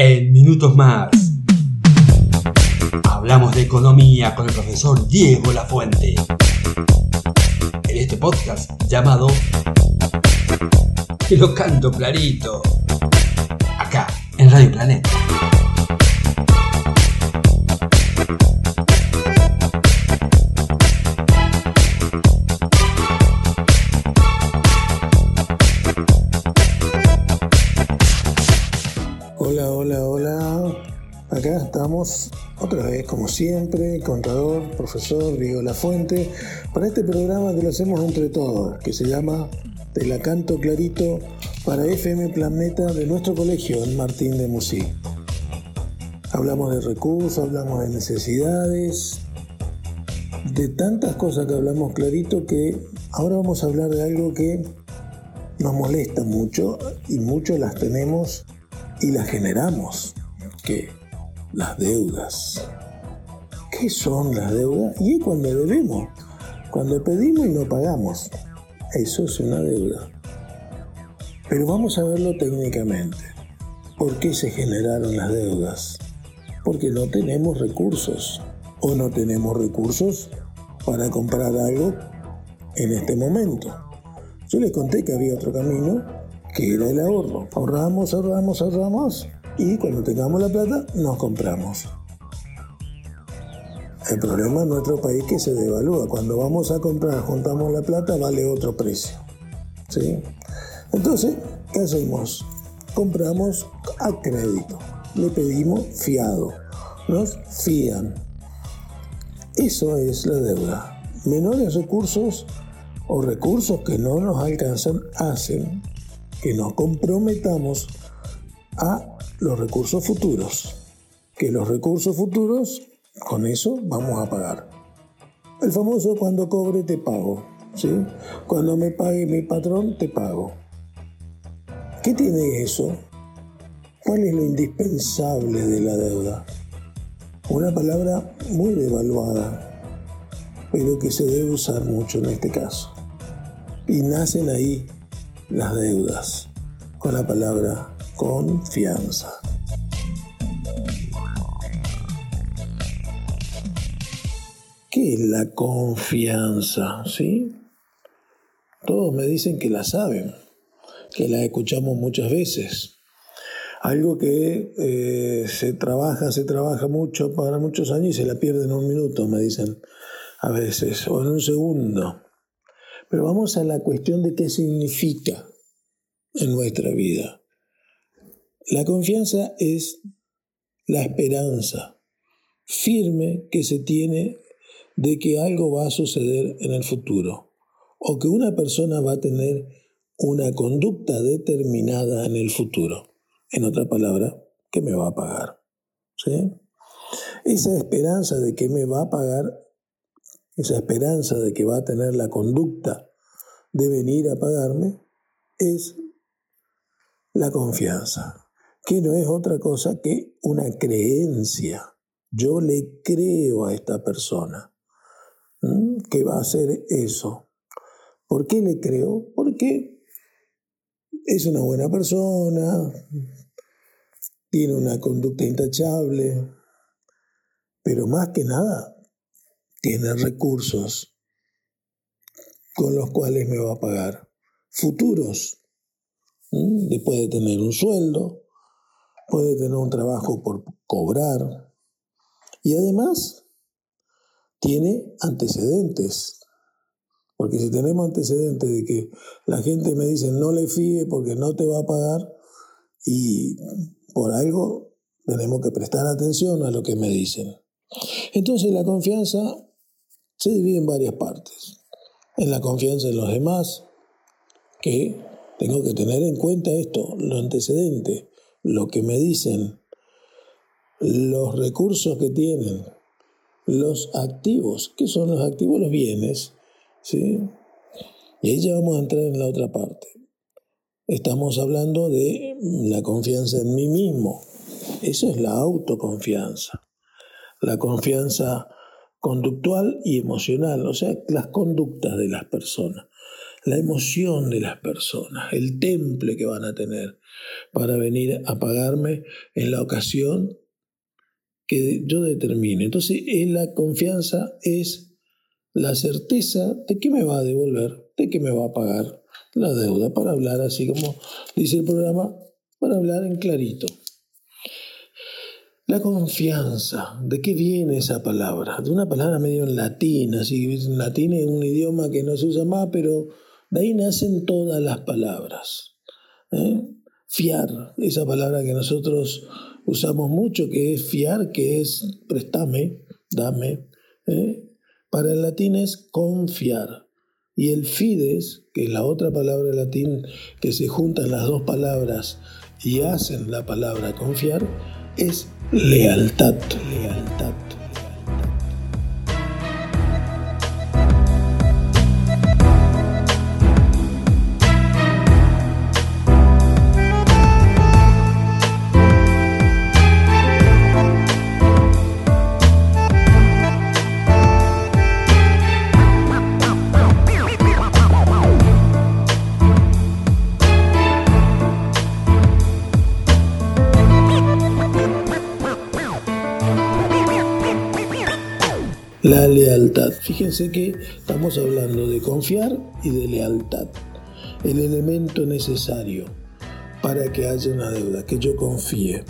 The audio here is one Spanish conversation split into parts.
En minutos más. Hablamos de economía con el profesor Diego Lafuente. En este podcast llamado Que lo canto clarito. Acá, en Radio Planeta. Otra vez, como siempre, contador, profesor Diego Lafuente, para este programa que lo hacemos entre todos, que se llama Te la canto clarito para FM Planeta de nuestro colegio en Martín de Musí. Hablamos de recursos, hablamos de necesidades, de tantas cosas que hablamos clarito que ahora vamos a hablar de algo que nos molesta mucho y muchos las tenemos y las generamos, que las deudas. ¿Qué son las deudas? Y es cuando debemos, cuando pedimos y no pagamos. Eso es una deuda. Pero vamos a verlo técnicamente. ¿Por qué se generaron las deudas? Porque no tenemos recursos o no tenemos recursos para comprar algo en este momento. Yo les conté que había otro camino que era el ahorro. Ahorramos, ahorramos, ahorramos y cuando tengamos la plata nos compramos. El problema en nuestro país es que se devalúa. Cuando vamos a comprar, juntamos la plata, vale otro precio. ¿Sí? Entonces, ¿qué hacemos? Compramos a crédito. Le pedimos fiado. Nos fían. Eso es la deuda. Menores recursos o recursos que no nos alcanzan hacen que nos comprometamos a los recursos futuros. Que los recursos futuros, con eso vamos a pagar. El famoso cuando cobre te pago. ¿sí? Cuando me pague mi patrón te pago. ¿Qué tiene eso? ¿Cuál es lo indispensable de la deuda? Una palabra muy devaluada, pero que se debe usar mucho en este caso. Y nacen ahí las deudas con la palabra confianza. ¿Qué es la confianza? ¿Sí? Todos me dicen que la saben, que la escuchamos muchas veces. Algo que eh, se trabaja, se trabaja mucho para muchos años y se la pierde en un minuto, me dicen a veces, o en un segundo. Pero vamos a la cuestión de qué significa en nuestra vida. La confianza es la esperanza firme que se tiene de que algo va a suceder en el futuro o que una persona va a tener una conducta determinada en el futuro. En otra palabra, que me va a pagar. ¿Sí? Esa esperanza de que me va a pagar, esa esperanza de que va a tener la conducta de venir a pagarme, es la confianza, que no es otra cosa que una creencia. Yo le creo a esta persona que va a hacer eso. ¿Por qué le creo? Porque es una buena persona, tiene una conducta intachable, pero más que nada tiene recursos con los cuales me va a pagar futuros. Después de tener un sueldo, puede tener un trabajo por cobrar y además tiene antecedentes. Porque si tenemos antecedentes de que la gente me dice no le fíe porque no te va a pagar y por algo tenemos que prestar atención a lo que me dicen. Entonces la confianza se divide en varias partes. En la confianza en los demás, que tengo que tener en cuenta esto, lo antecedente, lo que me dicen, los recursos que tienen, los activos. ¿Qué son los activos? Los bienes. ¿sí? Y ahí ya vamos a entrar en la otra parte. Estamos hablando de la confianza en mí mismo. Eso es la autoconfianza. La confianza conductual y emocional, o sea, las conductas de las personas, la emoción de las personas, el temple que van a tener, para venir a pagarme en la ocasión que yo determine. Entonces, la confianza es la certeza de que me va a devolver, de que me va a pagar la deuda, para hablar así como dice el programa, para hablar en clarito. La confianza, ¿de qué viene esa palabra? De una palabra medio en latín, así en latín es un idioma que no se usa más, pero de ahí nacen todas las palabras. ¿eh? Fiar, esa palabra que nosotros usamos mucho, que es fiar, que es préstame, dame. ¿eh? Para el latín es confiar. Y el fides, que es la otra palabra latín que se juntan las dos palabras y hacen la palabra confiar, es lealtad. lealtad. La lealtad. Fíjense que estamos hablando de confiar y de lealtad. El elemento necesario para que haya una deuda, que yo confíe.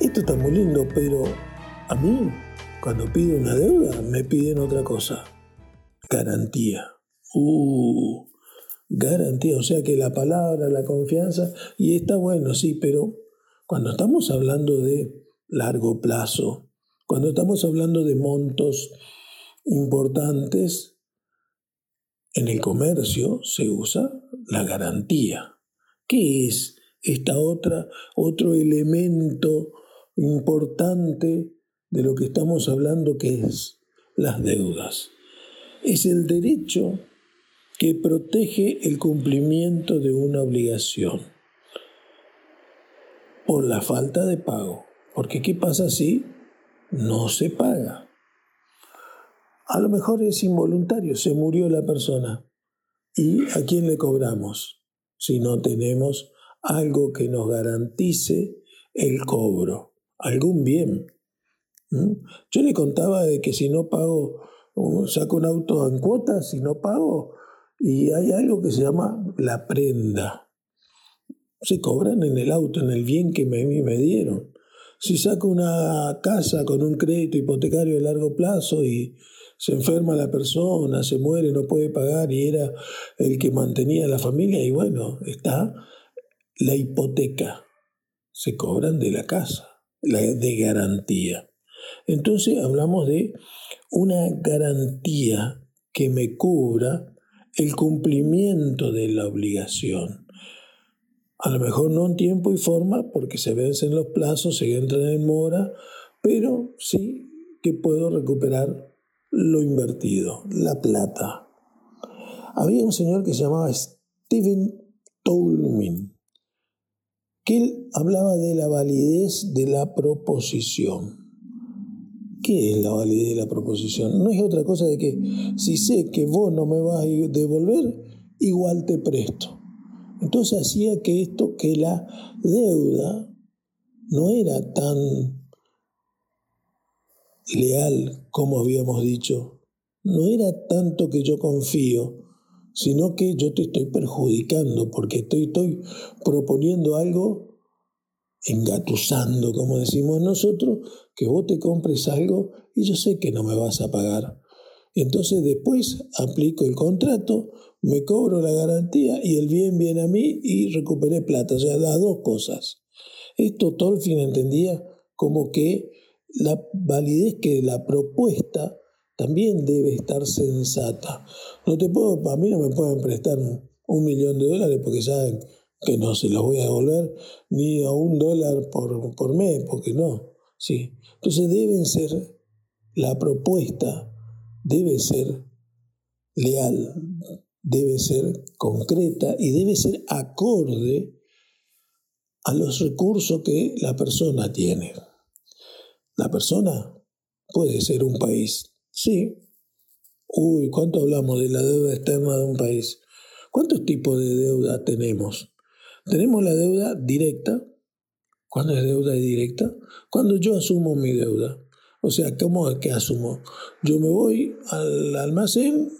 Esto está muy lindo, pero a mí, cuando pido una deuda, me piden otra cosa. Garantía. Uh, garantía. O sea que la palabra, la confianza, y está bueno, sí, pero cuando estamos hablando de largo plazo, cuando estamos hablando de montos importantes, en el comercio se usa la garantía. ¿Qué es esta otra, otro elemento importante de lo que estamos hablando que es las deudas? Es el derecho que protege el cumplimiento de una obligación por la falta de pago. Porque ¿qué pasa si no se paga. A lo mejor es involuntario, se murió la persona. ¿Y a quién le cobramos? Si no tenemos algo que nos garantice el cobro, algún bien. ¿Mm? Yo le contaba de que si no pago, saco un auto en cuotas, si no pago, y hay algo que se llama la prenda. Se cobran en el auto, en el bien que me, me dieron. Si saco una casa con un crédito hipotecario de largo plazo y se enferma la persona, se muere, no puede pagar y era el que mantenía la familia, y bueno, está la hipoteca. Se cobran de la casa, la de garantía. Entonces hablamos de una garantía que me cubra el cumplimiento de la obligación. A lo mejor no en tiempo y forma, porque se vencen los plazos, se entran en mora, pero sí que puedo recuperar lo invertido, la plata. Había un señor que se llamaba Stephen Toulmin, que él hablaba de la validez de la proposición. ¿Qué es la validez de la proposición? No es otra cosa de que si sé que vos no me vas a devolver, igual te presto. Entonces hacía que esto, que la deuda no era tan leal como habíamos dicho, no era tanto que yo confío, sino que yo te estoy perjudicando porque estoy, estoy proponiendo algo, engatusando, como decimos nosotros, que vos te compres algo y yo sé que no me vas a pagar. Entonces después aplico el contrato, me cobro la garantía y el bien viene a mí y recuperé plata. O sea, las dos cosas. Esto Tolfin entendía como que la validez que la propuesta también debe estar sensata. No te puedo, a mí no me pueden prestar un millón de dólares porque saben que no se los voy a devolver, ni a un dólar por, por mes, porque no. Sí. Entonces deben ser, la propuesta debe ser leal, debe ser concreta y debe ser acorde a los recursos que la persona tiene. La persona puede ser un país, sí. Uy, ¿cuánto hablamos de la deuda externa de un país? ¿Cuántos tipos de deuda tenemos? Tenemos la deuda directa. ¿Cuándo es deuda directa? Cuando yo asumo mi deuda. O sea, ¿cómo es que asumo? Yo me voy al almacén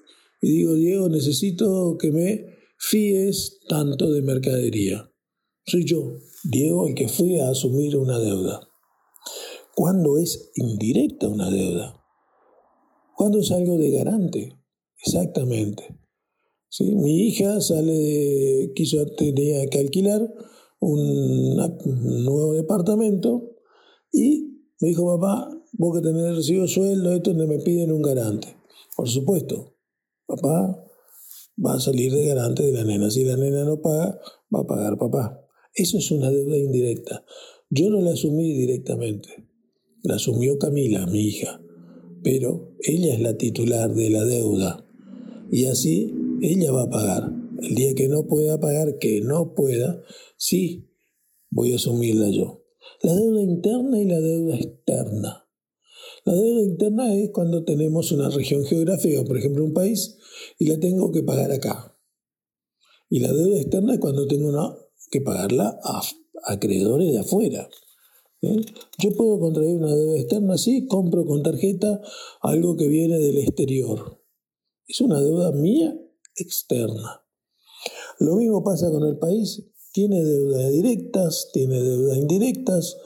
y digo, Diego, necesito que me fíes tanto de mercadería. Soy yo, Diego, el que fui a asumir una deuda. ¿Cuándo es indirecta una deuda? ¿Cuándo es algo de garante? Exactamente. ¿Sí? Mi hija sale de, quiso, tenía que alquilar un, nuevo departamento y me dijo, papá, vos que tenés recibo sueldo, esto me piden un garante. Por supuesto, papá va a salir de garante de la nena. Si la nena no paga, va a pagar papá. Eso es una deuda indirecta. Yo no la asumí directamente. La asumió Camila, mi hija. Pero ella es la titular de la deuda. Y así ella va a pagar. El día que no pueda pagar, que no pueda, sí, voy a asumirla yo. La deuda interna y la deuda externa. La deuda interna es cuando tenemos una región geográfica, por ejemplo un país, y la tengo que pagar acá. Y la deuda externa es cuando tengo que pagarla a acreedores de afuera. Yo puedo contraer una deuda externa, sí, compro con tarjeta algo que viene del exterior. Es una deuda mía externa. Lo mismo pasa con el país. Tiene deudas directas, tiene deudas indirectas,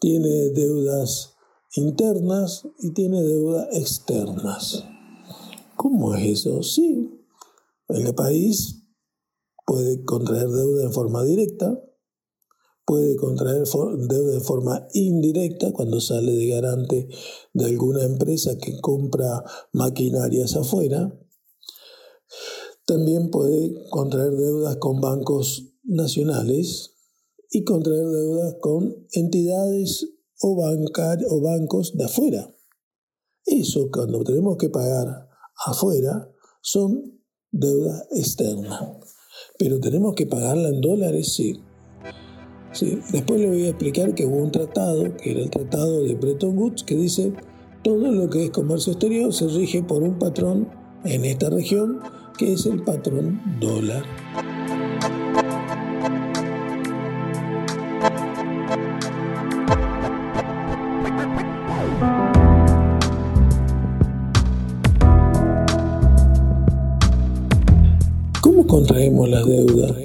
tiene deudas internas y tiene deudas externas. ¿Cómo es eso? Sí, el país puede contraer deuda en forma directa, puede contraer deuda en forma indirecta cuando sale de garante de alguna empresa que compra maquinarias afuera. También puede contraer deudas con bancos nacionales y contraer deudas con entidades o, bancos de afuera. Eso cuando tenemos que pagar afuera son deuda externa. Pero tenemos que pagarla en dólares, sí. sí. Después le voy a explicar que hubo un tratado, que era el tratado de Bretton Woods, que dice todo lo que es comercio exterior se rige por un patrón en esta región, que es el patrón dólar. Contraemos la deuda.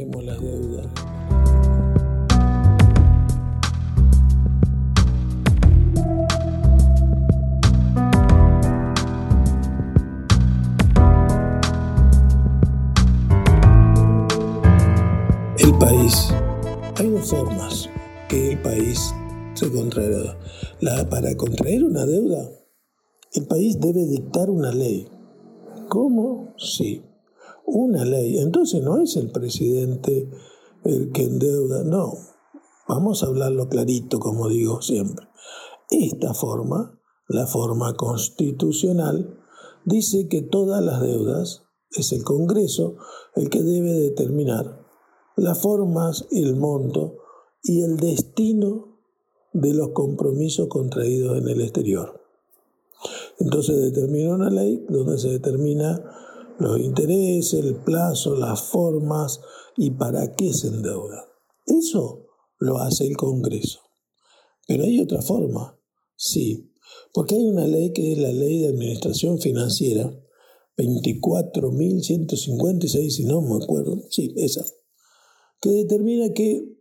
El país. Hay dos formas que el país se contraerá. La, para contraer una deuda, el país debe dictar una ley. ¿Cómo? Sí una ley. Entonces no es el presidente el que endeuda, no. Vamos a hablarlo clarito, como digo siempre. Esta forma, la forma constitucional, dice que todas las deudas es el Congreso el que debe determinar las formas, el monto y el destino de los compromisos contraídos en el exterior. Entonces determina una ley donde se determina los intereses, el plazo, las formas y para qué se endeuda. Eso lo hace el Congreso. Pero hay otra forma, sí, porque hay una ley que es la Ley de Administración Financiera, 24.156, si no me acuerdo, sí, esa, que determina que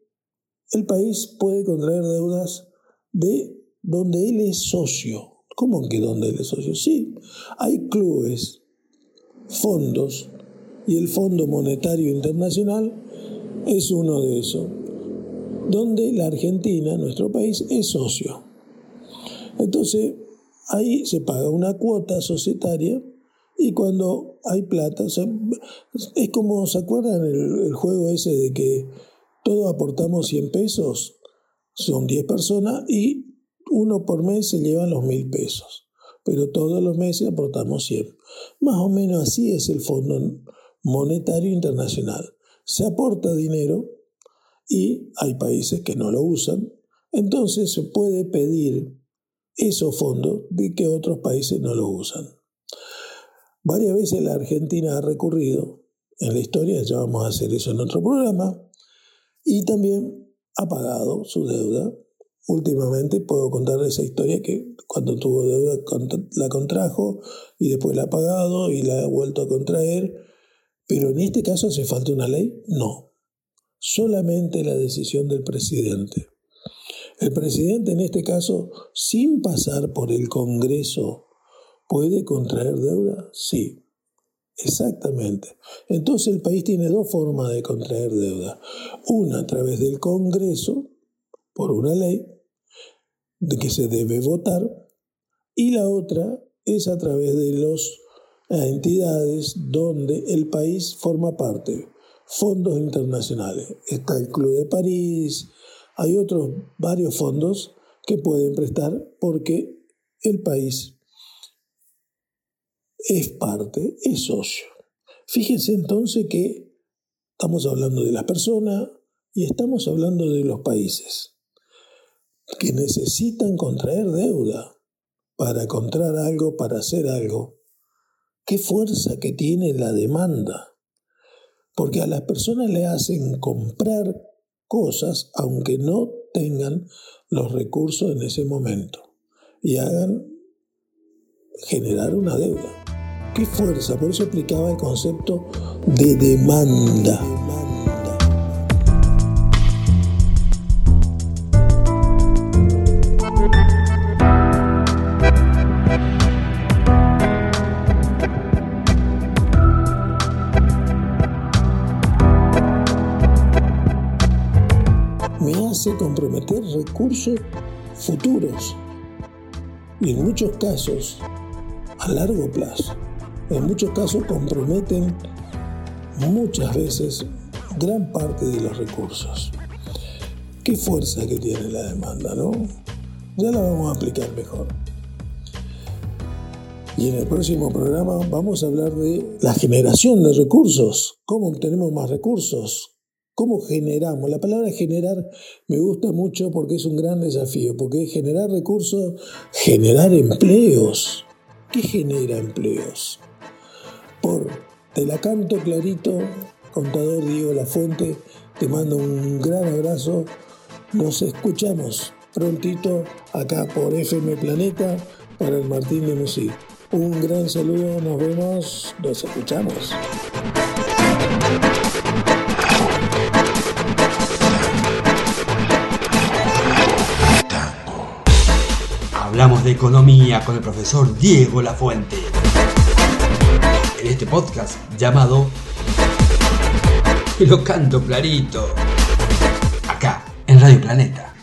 el país puede contraer deudas de donde él es socio. ¿Cómo que donde él es socio? Sí, hay clubes fondos y el Fondo Monetario Internacional es uno de esos, donde la Argentina, nuestro país, es socio. Entonces, ahí se paga una cuota societaria y cuando hay plata, es como, ¿se acuerdan el, el, juego ese de que todos aportamos 100 pesos? Son 10 personas y uno por mes se llevan los mil pesos pero todos los meses aportamos 100. Más o menos así es el Fondo Monetario Internacional. Se aporta dinero y hay países que no lo usan, entonces se puede pedir esos fondos de que otros países no lo usan. Varias veces la Argentina ha recurrido, en la historia ya vamos a hacer eso en otro programa, y también ha pagado su deuda. Últimamente puedo contar esa historia que cuando tuvo deuda la contrajo y después la ha pagado y la ha vuelto a contraer. Pero en este caso hace falta una ley? No. Solamente la decisión del presidente. El presidente en este caso, sin pasar por el Congreso, ¿puede contraer deuda? Sí. Exactamente. Entonces el país tiene dos formas de contraer deuda. Una a través del Congreso, por una ley, de que se debe votar, y la otra es a través de las entidades donde el país forma parte, fondos internacionales. Está el Club de París, hay otros varios fondos que pueden prestar porque el país es parte, es socio. Fíjense entonces que estamos hablando de las personas y estamos hablando de los países que necesitan contraer deuda para contraer algo, para hacer algo. Qué fuerza que tiene la demanda. Porque a las personas le hacen comprar cosas aunque no tengan los recursos en ese momento y hagan generar una deuda. ¿Qué fuerza? Por eso explicaba el concepto de demanda. Comprometer recursos futuros y en muchos casos a largo plazo en muchos casos comprometen muchas veces gran parte de los recursos. Qué fuerza que tiene la demanda, ¿no? Ya la vamos a explicar mejor. Y en el próximo programa vamos a hablar de la generación de recursos, cómo obtenemos más recursos, cómo generamos. La palabra generar me gusta mucho porque es un gran desafío, porque es generar recursos, generar empleos. ¿Qué genera empleos? Te la canto clarito, contador Diego La Fuente, te mando un gran abrazo. Nos escuchamos prontito acá por FM Planeta para el Martín de. Un gran saludo, nos vemos, nos escuchamos. Hablamos de economía con el profesor Diego La Fuente en este podcast llamado Lo canto clarito, acá en Radio Planeta.